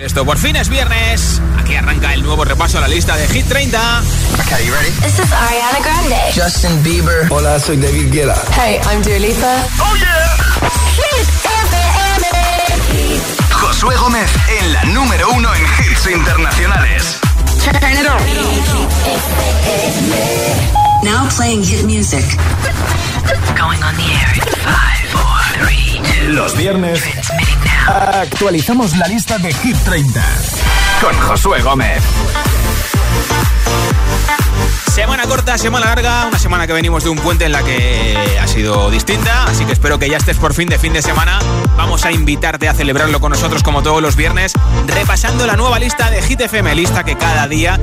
Esto por fin es viernes. Aquí arranca el nuevo repaso a la lista de Hit 30. Okay, you ready? This is Ariana Grande. Justin Bieber. Hola, soy David Guetta. Hey, I'm Dua Lipa. Oh yeah. Hit FM. Josué Gómez en la número uno en hits internacionales. Turn it on. Now playing hit music. Going on the air in five, four, three, two. Los viernes. Actualizamos la lista de Hit 30 con Josué Gómez. Semana corta, semana larga, una semana que venimos de un puente en la que ha sido distinta, así que espero que ya estés por fin de fin de semana. Vamos a invitarte a celebrarlo con nosotros como todos los viernes, repasando la nueva lista de Hit FM, lista que cada día,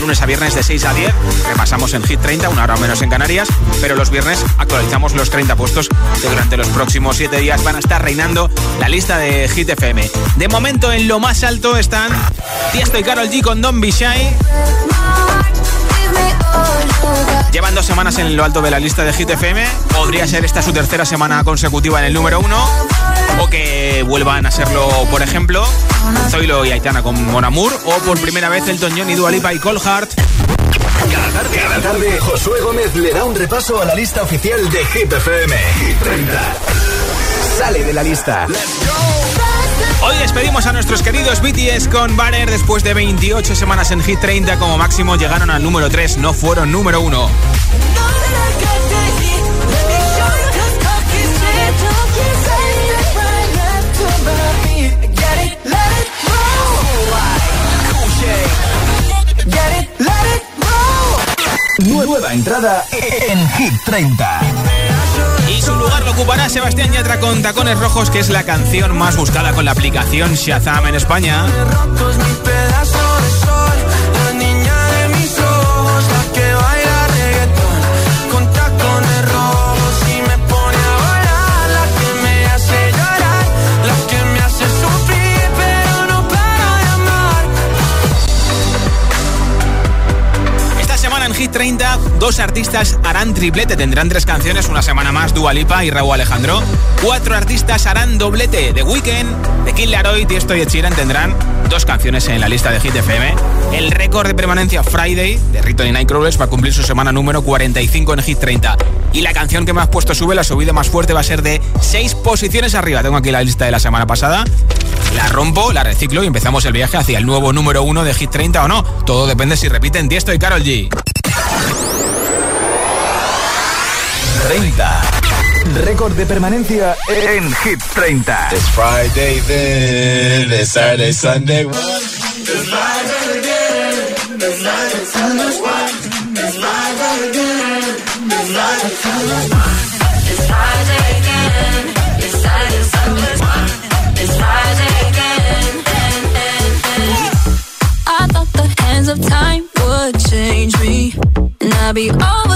lunes a viernes de 6 a 10, repasamos en Hit 30, una hora menos en Canarias, pero los viernes actualizamos los 30 puestos que durante los próximos 7 días van a estar reinando la lista de Hit FM. De momento en lo más alto están Tiesto y Carol G con Don Be Shy. Llevan dos semanas en lo alto de la lista de Hit FM. Podría ser esta su tercera semana consecutiva en el número uno. O que vuelvan a serlo, por ejemplo, Zoilo y Aitana con Mon Amour. O por primera vez Elton John y Dua Lipa y Cold Heart. Cada tarde, cada tarde, Josué Gómez le da un repaso a la lista oficial de Hit FM. Hit 30. Sale de la lista. Hoy despedimos a nuestros queridos BTS con Banner después de 28 semanas en Hit 30 como máximo llegaron al número 3, no fueron número 1. Nueva entrada en Hit 30. Su lugar lo ocupará Sebastián Yatra con Tacones Rojos, que es la canción más buscada con la aplicación Shazam en España. Hit 30, dos artistas harán triplete. Tendrán tres canciones, una semana más, Dua Lipa y Raúl Alejandro. Cuatro artistas harán doblete. The Weeknd, The Kid Laroi, Tiesto y Ed Sheeran tendrán dos canciones en la lista de Hit FM. El récord de permanencia Friday de Rito y Nightcrawlers va a cumplir su semana número 45 en Hit 30. Y la canción que más puesto sube, la subida más fuerte, va a ser de seis posiciones arriba. Tengo aquí la lista de la semana pasada. La rompo, la reciclo y empezamos el viaje hacia el nuevo número uno de Hit 30 o no. Todo depende si repiten Tiesto y Carol G. 30. Récord de permanencia en Hit 30. It's Friday then, it's Saturday, Sunday. I thought the hands of time would change me, and I'd be over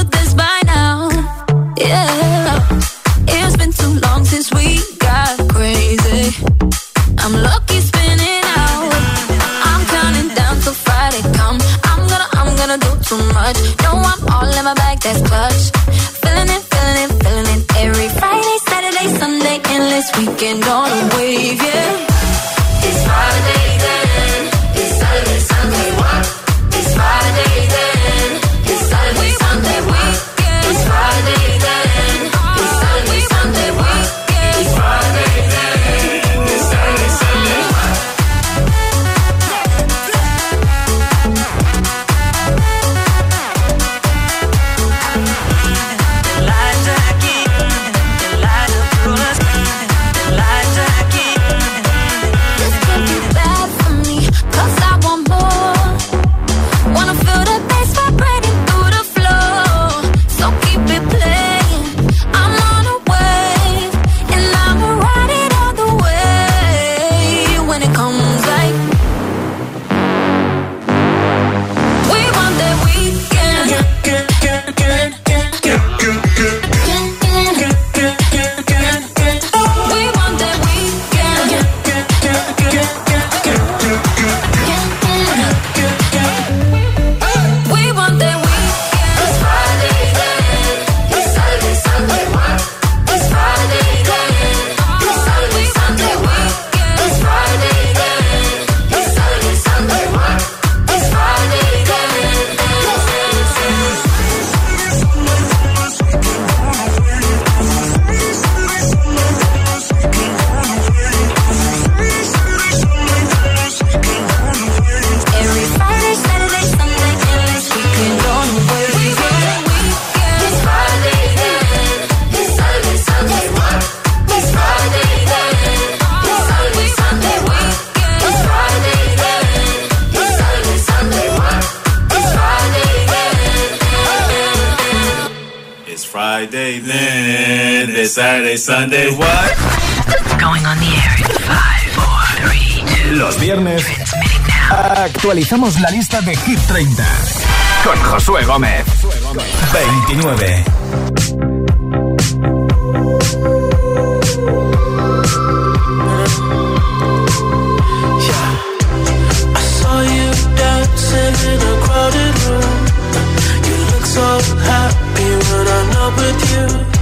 weekend on a wave, yeah. Saturday, Sunday, what? Going on the air in five, four, three, two. Los viernes Transmitting now. actualizamos la lista de Hit 30 con Josué Gómez. 29. I saw you dancing in a crowded room. You look so happy when I'm not with you.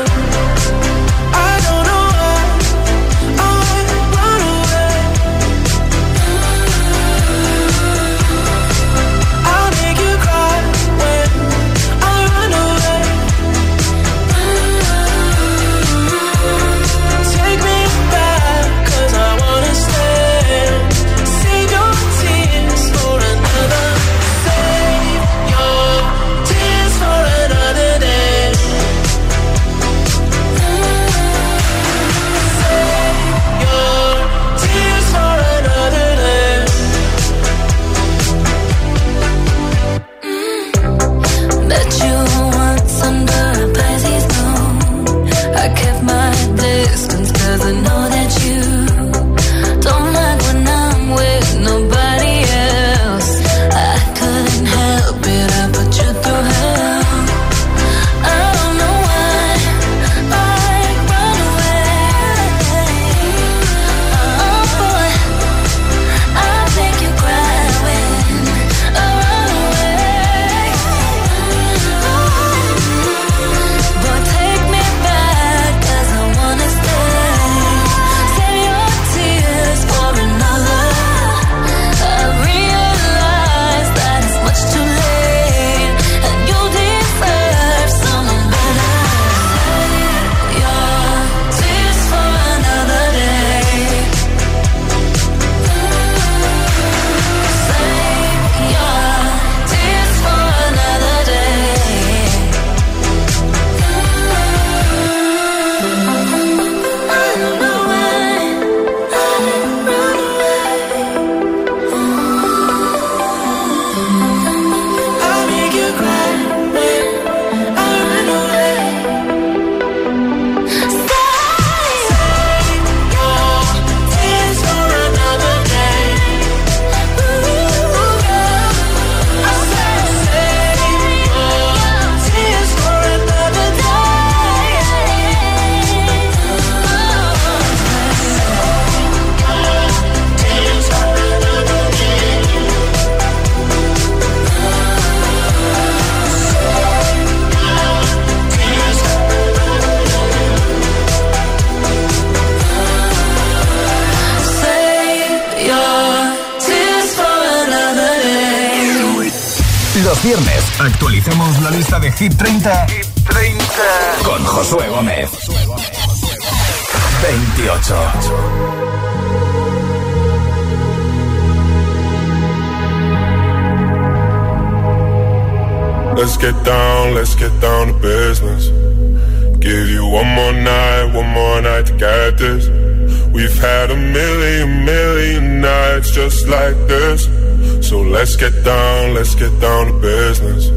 Let's get down, let's get down to business.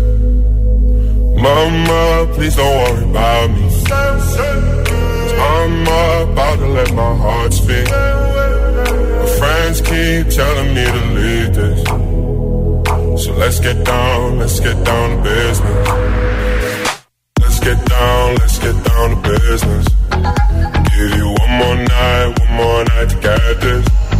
Mama, please don't worry about me. I'm about to let my heart speak. My friends keep telling me to leave this. So let's get down, let's get down to business. Let's get down, let's get down to business. Give you one more night, one more night to get this.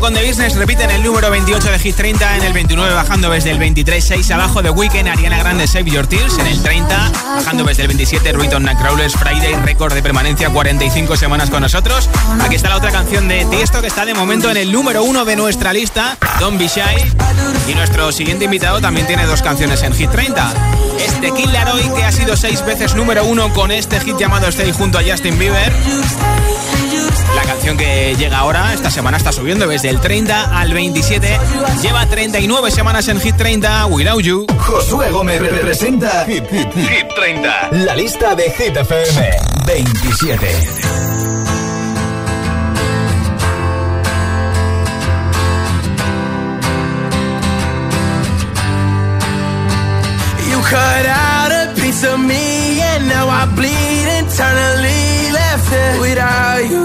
Tiesto con The Business el número 28 de Hit 30, en el 29 bajando desde el 23, 6 abajo de Weekend, Ariana Grande Save Your Tears, en el 30 bajando desde el 27 Ruiton Nightcrawlers Friday, récord de permanencia 45 semanas con nosotros. Aquí está la otra canción de Tiesto que está de momento en el número 1 de nuestra lista, Don't Be Shy. Y nuestro siguiente invitado también tiene dos canciones en Hit 30. Es The Kid Laroi que ha sido seis veces número 1 con este hit llamado Stay junto a Justin Bieber. La canción que llega ahora, esta semana está subiendo desde el 30 al 27. Lleva 39 semanas en Hit 30, Without You. Josué Gómez representa Hit, Hit, Hit 30. La lista de Hit FM 27. You cut out a piece of me and now I bleed internally left it without you,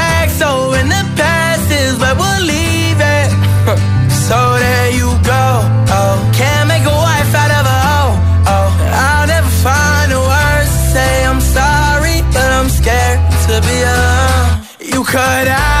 You cut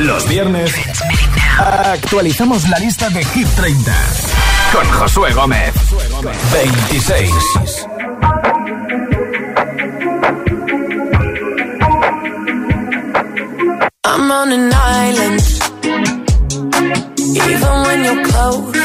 Los viernes actualizamos la lista de Hit 30 con Josué Gómez. 26. I'm on an island. Even when you're close,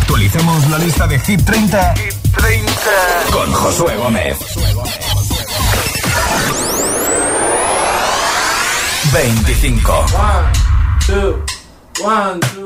Actualicemos la lista de Hip 30 con Josué Gómez. 25. One, two, one, two.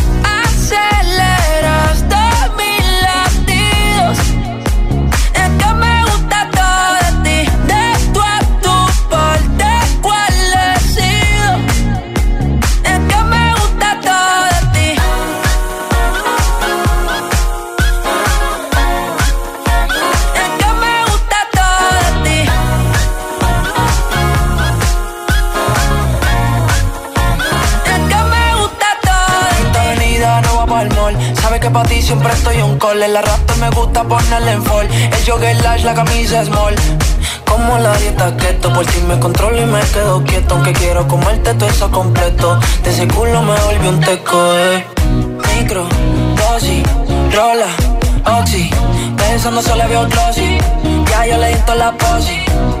siempre estoy un call. El raptor me gusta ponerle en fall. El jogger lash, la camisa small. Como la dieta keto, por si me controlo y me quedo quieto. Aunque quiero comerte todo eso completo. De ese culo me volví un teco, eh. Micro, dosis, rola, oxi. Pensando solo había un glossy. Ya yo le di la posi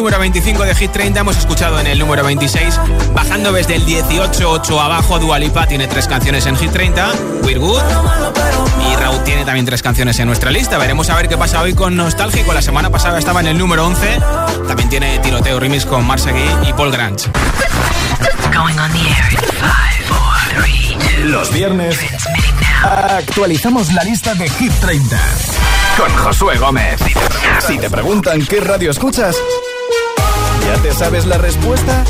Número 25 de Hit 30. Hemos escuchado en el número 26, bajando desde el 18, 8 abajo. Dualipa tiene tres canciones en Hit 30. We're Good. Y Raúl tiene también tres canciones en nuestra lista. Veremos a ver qué pasa hoy con Nostálgico. La semana pasada estaba en el número 11. También tiene tiroteo remix con Marsagui y Paul Grange. Going on the air in five, four, three, two. Los viernes actualizamos la lista de Hit 30 con Josué Gómez. Si te preguntan qué radio escuchas, ¿ya te sabes la respuesta?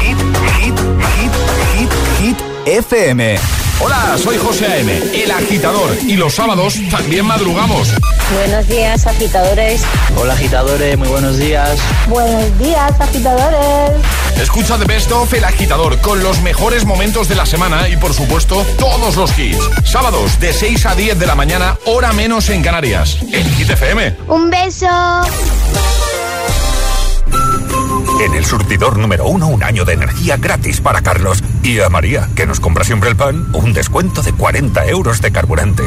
Hit, hit, hit, hit, hit, FM. Hola, soy José A.M., el agitador. Y los sábados también madrugamos. Buenos días, agitadores. Hola agitadores, muy buenos días. Buenos días, agitadores. Escucha The Best of El Agitador con los mejores momentos de la semana y, por supuesto, todos los hits. Sábados de 6 a 10 de la mañana, hora menos en Canarias. En Hit FM. Un beso. En el surtidor número uno, un año de energía gratis para Carlos. Y a María, que nos compra siempre el pan, un descuento de 40 euros de carburante.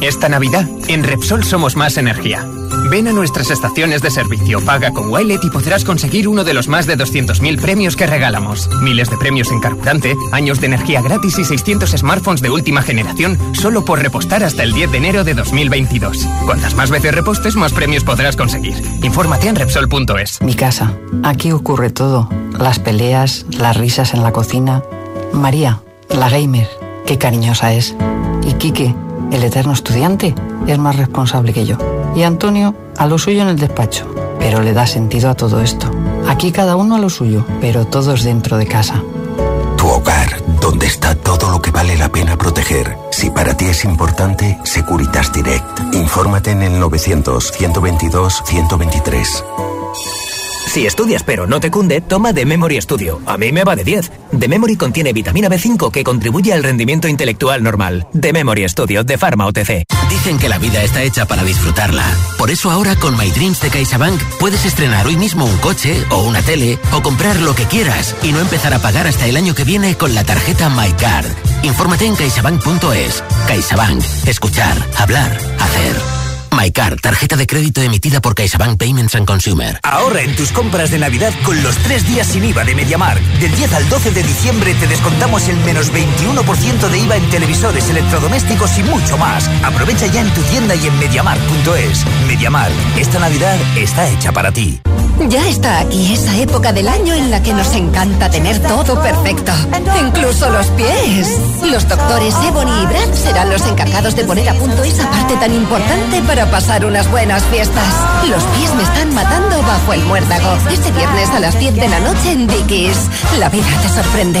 Esta Navidad, en Repsol somos más energía. Ven a nuestras estaciones de servicio, paga con Wilet y podrás conseguir uno de los más de 200.000 premios que regalamos. Miles de premios en carburante, años de energía gratis y 600 smartphones de última generación solo por repostar hasta el 10 de enero de 2022. Cuantas más veces repostes, más premios podrás conseguir. Infórmate en Repsol.es. Mi casa. Aquí ocurre todo. Las peleas, las risas en la cocina. María, la gamer, qué cariñosa es. Y Quique, el eterno estudiante, es más responsable que yo. Y Antonio, a lo suyo en el despacho. Pero le da sentido a todo esto. Aquí cada uno a lo suyo, pero todos dentro de casa. Tu hogar, donde está todo lo que vale la pena proteger. Si para ti es importante, Securitas Direct. Infórmate en el 900-122-123. Si estudias pero no te cunde, toma The Memory Studio. A mí me va de 10. The Memory contiene vitamina B5 que contribuye al rendimiento intelectual normal. The Memory Studio de Pharma OTC. Dicen que la vida está hecha para disfrutarla. Por eso ahora con My Dreams de CaixaBank puedes estrenar hoy mismo un coche o una tele o comprar lo que quieras y no empezar a pagar hasta el año que viene con la tarjeta MyCard. Infórmate en caixabank.es. CaixaBank. Escuchar, hablar, hacer. MyCard, tarjeta de crédito emitida por CaixaBank Payments and Consumer. Ahorra en tus compras de Navidad con los tres días sin IVA de MediaMark. Del 10 al 12 de diciembre te descontamos el menos 21% de IVA en televisores, electrodomésticos y mucho más. Aprovecha ya en tu tienda y en MediaMark.es. MediaMark, esta Navidad está hecha para ti. Ya está aquí esa época del año en la que nos encanta tener todo perfecto, incluso los pies. Los doctores Ebony y Brad serán los encargados de poner a punto esa parte tan importante para pasar unas buenas fiestas. Los pies me están matando bajo el muérdago. Este viernes a las 10 de la noche en Dickies. La vida te sorprende.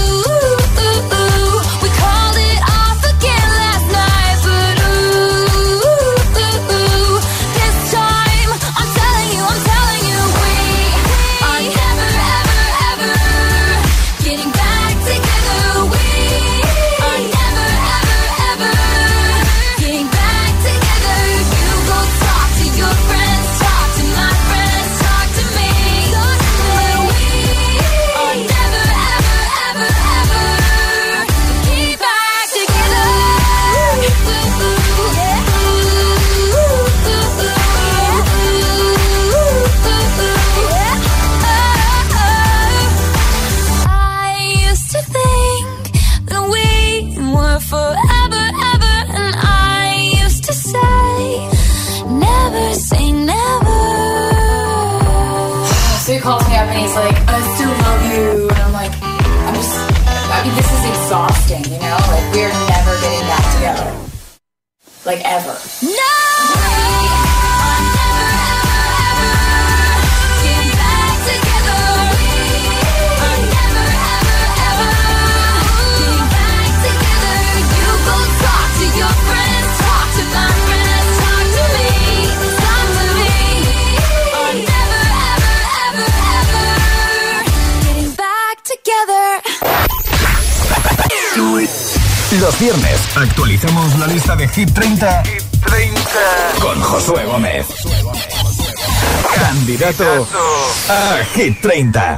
like ever. No! Los viernes actualizamos la lista de Hit 30, con Josué Gómez. Candidato a Hit 30.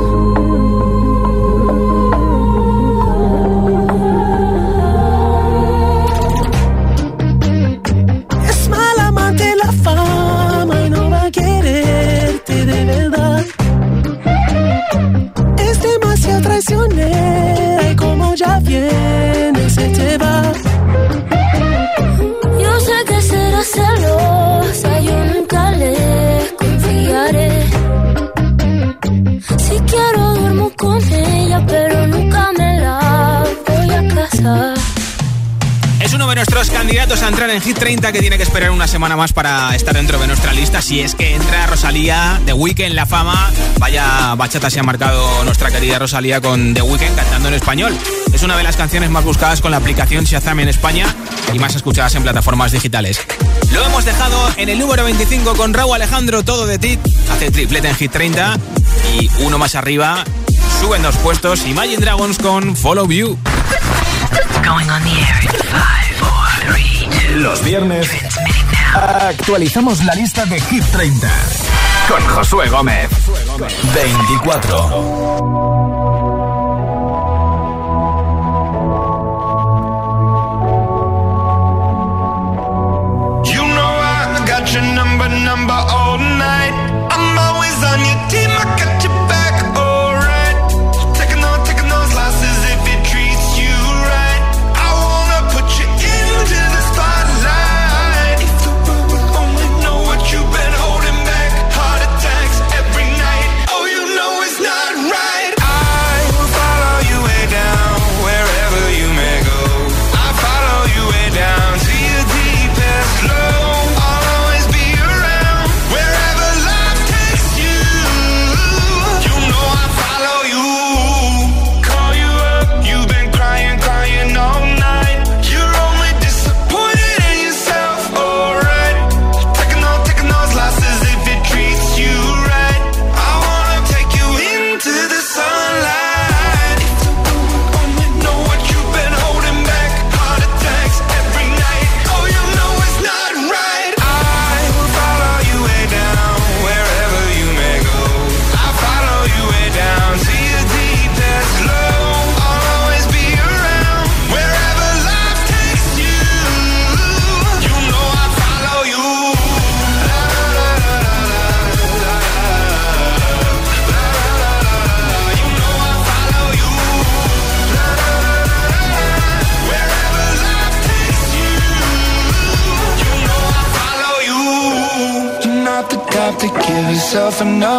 Viene se te va. Nuestros candidatos a entrar en Hit 30 que tiene que esperar una semana más para estar dentro de nuestra lista. Si es que entra Rosalía, The Weeknd, La Fama. Vaya bachata se ha marcado nuestra querida Rosalía con The Weeknd cantando en español. Es una de las canciones más buscadas con la aplicación Shazam en España y más escuchadas en plataformas digitales. Lo hemos dejado en el número 25 con Raúl Alejandro, todo de ti. Hace triplete en Hit 30 y uno más arriba. Suben dos puestos Imagine Dragons con Follow You. Los viernes actualizamos la lista de Hit 30 con Josué Gómez. 24. You know I got your number, all night.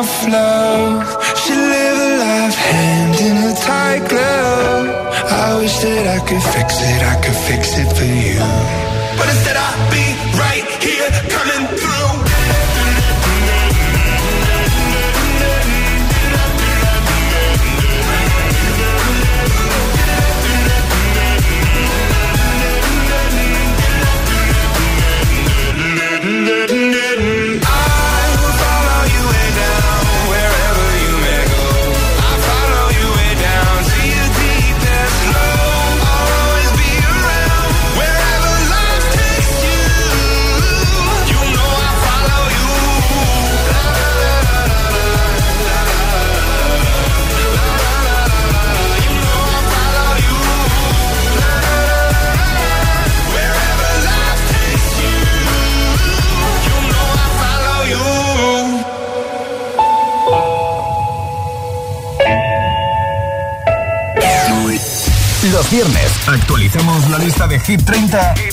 of de Hit 30, Hit 30.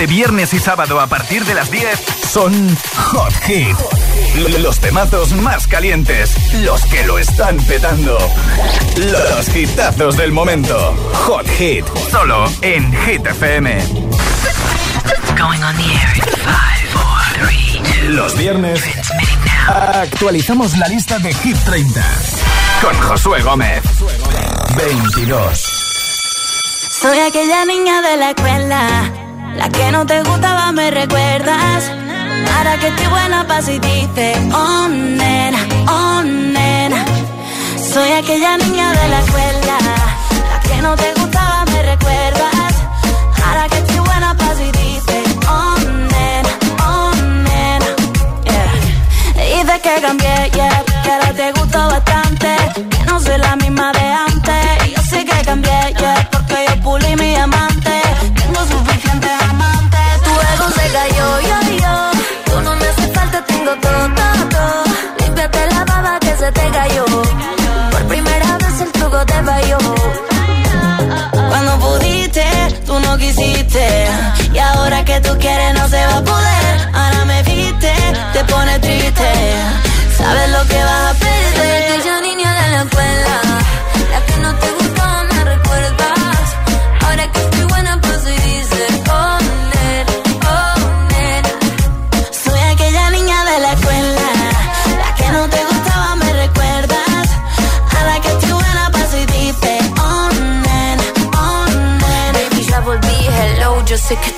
De viernes y sábado a partir de las 10 son Hot Hit. Los temazos más calientes, los que lo están petando. Los hitazos del momento. Hot Hit, solo en Hit FM. Los viernes actualizamos la lista de Hit 30 con Josué Gómez. 22. Soy aquella niña de la escuela la que no te gustaba me recuerdas. Ahora que estoy buena pa' si dice, oh nena, oh nena. Soy aquella niña de la escuela, la que no te gustaba me recuerdas. Ahora que estoy buena pa' si dices, oh nena, oh nena, yeah. Dices que cambié, yeah, que ahora te gusto bastante, que no soy la misma de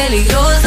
peligrosa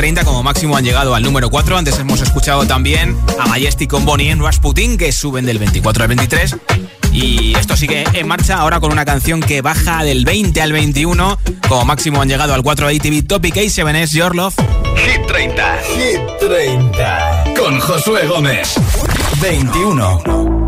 30. Como máximo han llegado al número 4. Antes hemos escuchado también a Majestic con Bonnie en Rasputin, que suben del 24 al 23. Y esto sigue en marcha ahora con una canción que baja del 20 al 21. Como máximo han llegado al 4 de ATV Topic A7S Your Love. Hit 30. Hit 30. Con Josué Gómez. 21.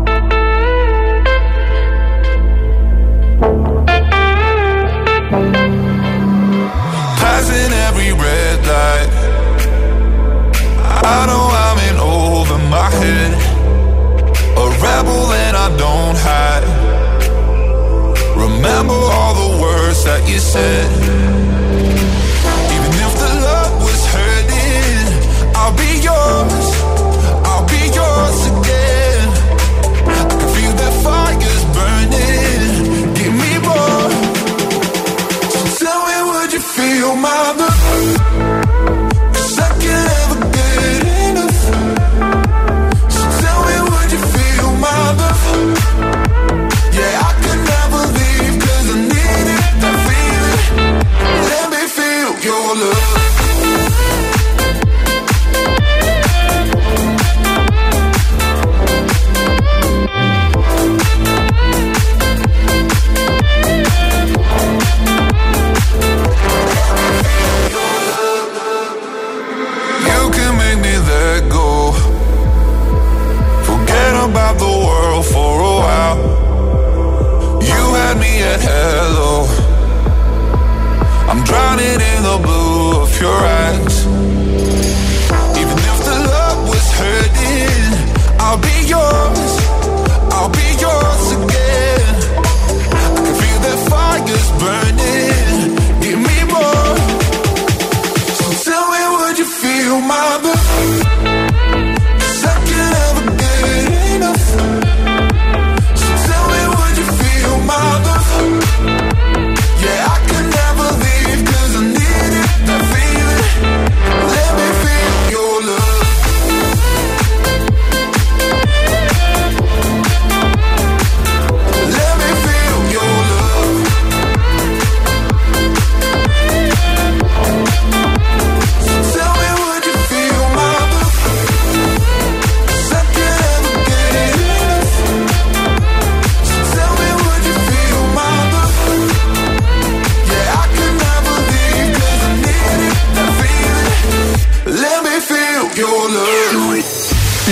I know I'm in over my head. A rebel and I don't hide. Remember all the words that you said.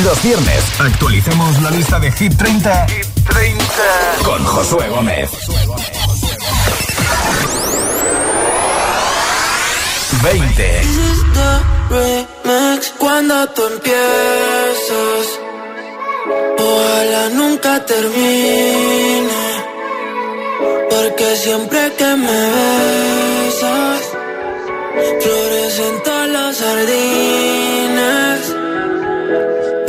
Los viernes actualicemos la lista de Hit 30, Hit 30. con Josué Gómez. 20. Cuando tú empiezas, ojalá nunca termine. Porque siempre que me besas, florecen todas las sardinas.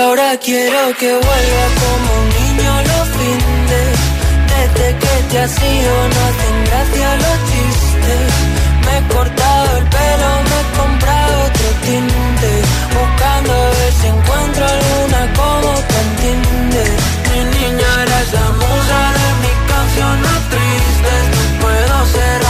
ahora quiero que vuelva como un niño los fines. Desde que te has ido no hacen gracia los chistes. Me he cortado el pelo, me he comprado otro tinte. Buscando a ver si encuentro alguna como te entiende. Mi niña eres la musa de mis canciones tristes. No puedo cerrar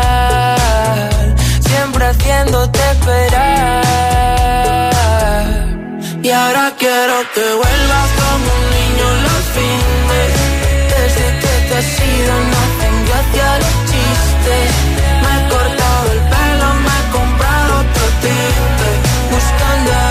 siempre haciéndote esperar. Y ahora quiero que vuelvas como un niño los fines. Desde que te has ido no hacen gracia los chistes. Me he cortado el pelo, me he comprado otro tinte. Buscando a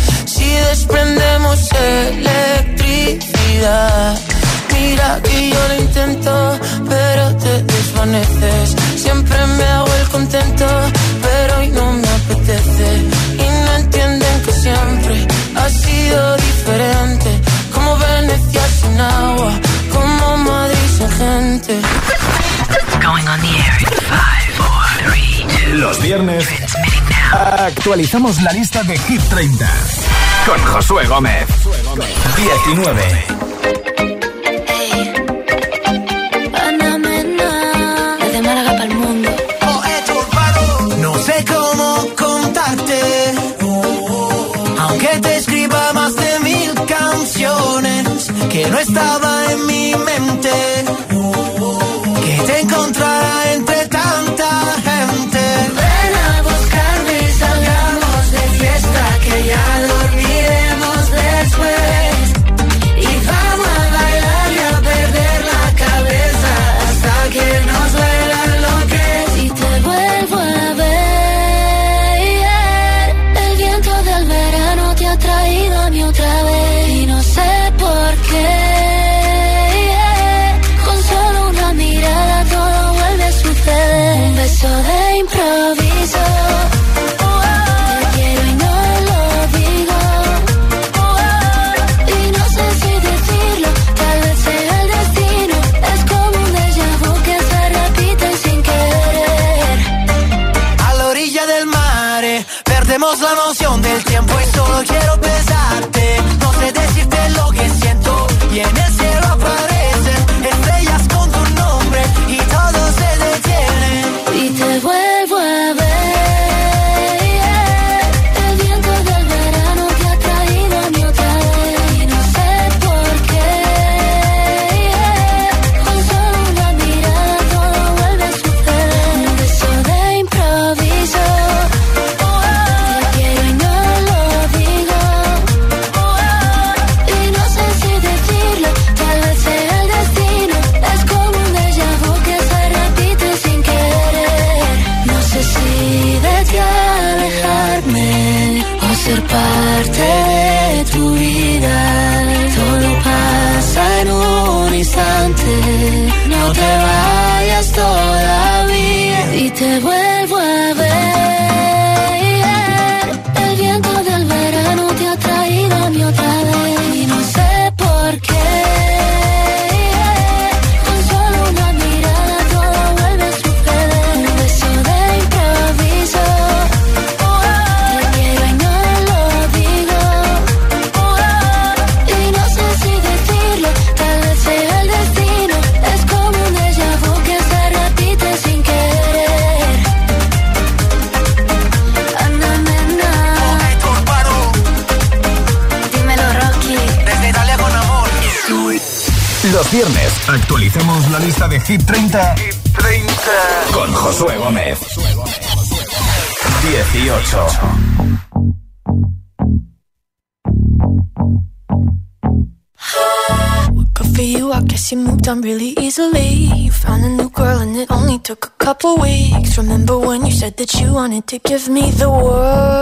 Si desprendemos electricidad. Mira que yo lo intento, pero te desvaneces. Siempre me hago el contento, pero hoy no me apetece. Y no entienden que siempre ha sido diferente. Como Venecia sin agua, como Madrid sin gente. Going on the air in five, four, three, two. Los viernes actualizamos la lista de Hit 30 con Josué Gómez. 19. Ana Mena, desde Málaga para el mundo. No sé cómo contarte, aunque te escriba más de mil canciones que no estaba 30. Hit 30. Con Josué Gómez. 18. Good for you, I guess you moved on really easily. You found a new girl, and it only took a couple weeks. Remember when you said that you wanted to give me the world?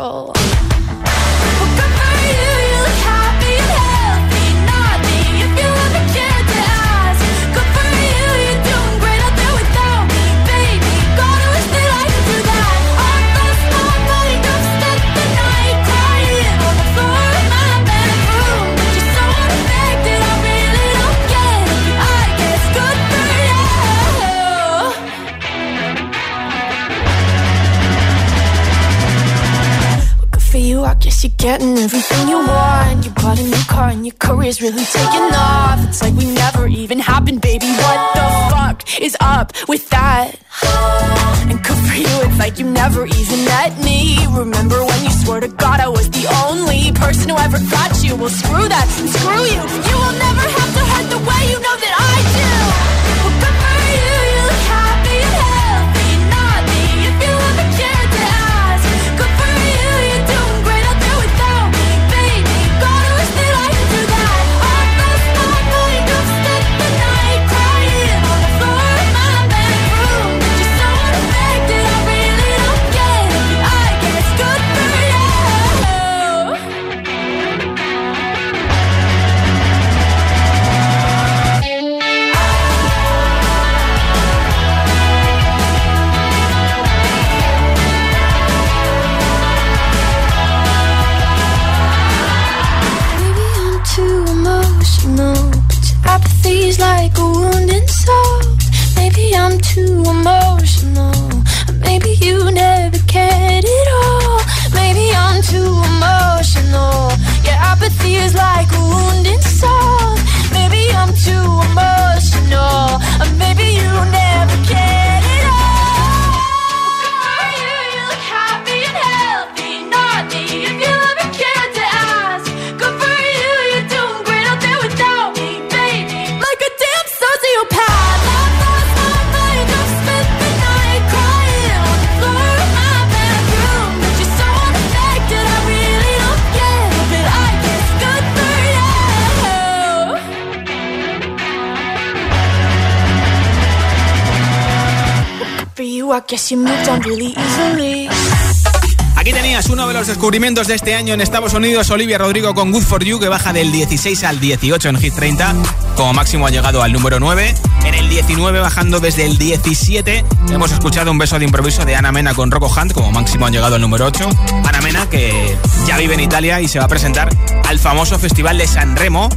Aquí tenías uno de los descubrimientos de este año en Estados Unidos, Olivia Rodrigo con Good For You, que baja del 16 al 18 en Hit 30. Como máximo ha llegado al número 9. En el 19, bajando desde el 17, hemos escuchado un beso de improviso de Ana Mena con Rocco Hunt. Como máximo han llegado al número 8. Ana Mena, que ya vive en Italia y se va a presentar al famoso Festival de San Remo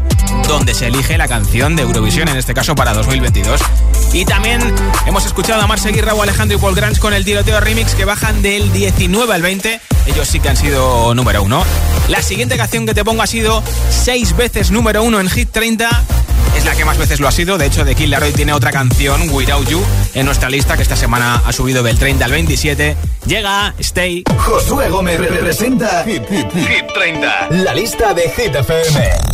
donde se elige la canción de Eurovisión, en este caso para 2022. Y también hemos escuchado a Marce Guirra o Alejandro y Paul Grange con el tiroteo remix que bajan del 19 al 20. Ellos sí que han sido número uno. La siguiente canción que te pongo ha sido seis veces número uno en Hit 30. Es la que más veces lo ha sido. De hecho, The Kid Laroi tiene otra canción, Without You, en nuestra lista que esta semana ha subido del 30 al 27. Llega Stay. Josué Gómez representa Hit, 30. La lista de Hit FM.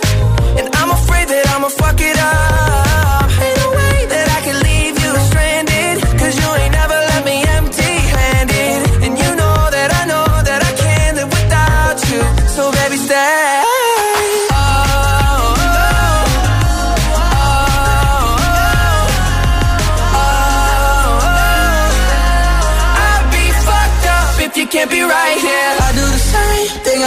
And I'm afraid that I'ma fuck it up. Ain't no way that I can leave you stranded. Cause you ain't never left me empty handed. And you know that I know that I can't live without you. So baby, stay.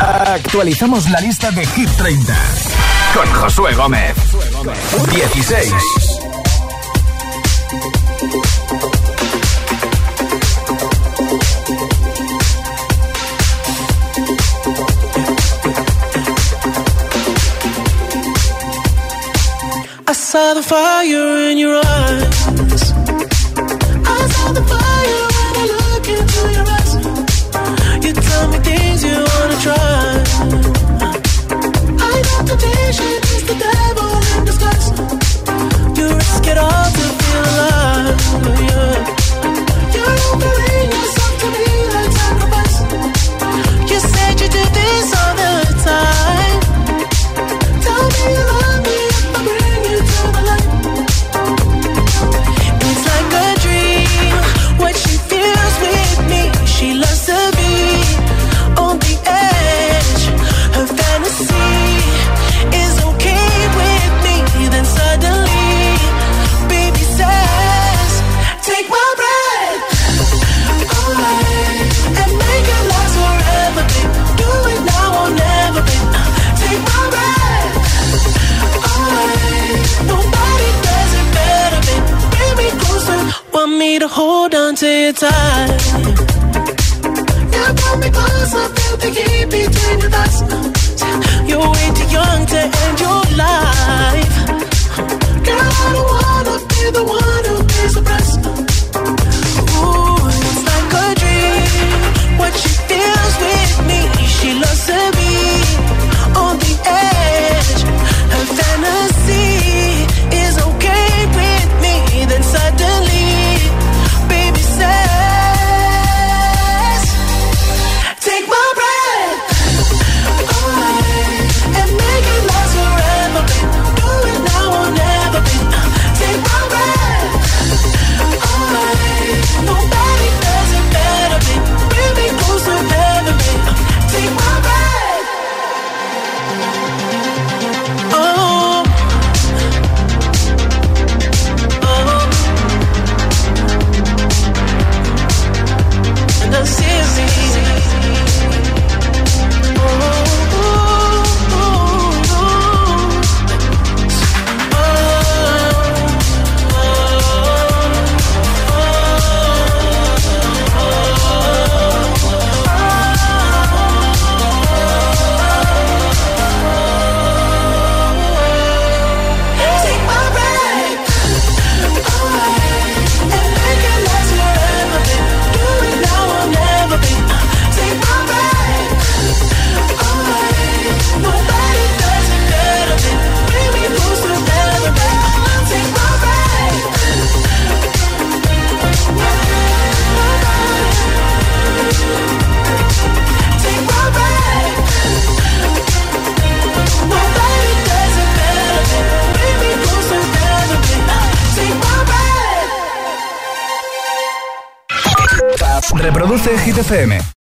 actualizamos la lista de Hit 30 con Josué Gómez. 16. I saw the fire in your eyes. Is the devil. You risk it all to feel alive. Offering yourself tight. Yeah, pull me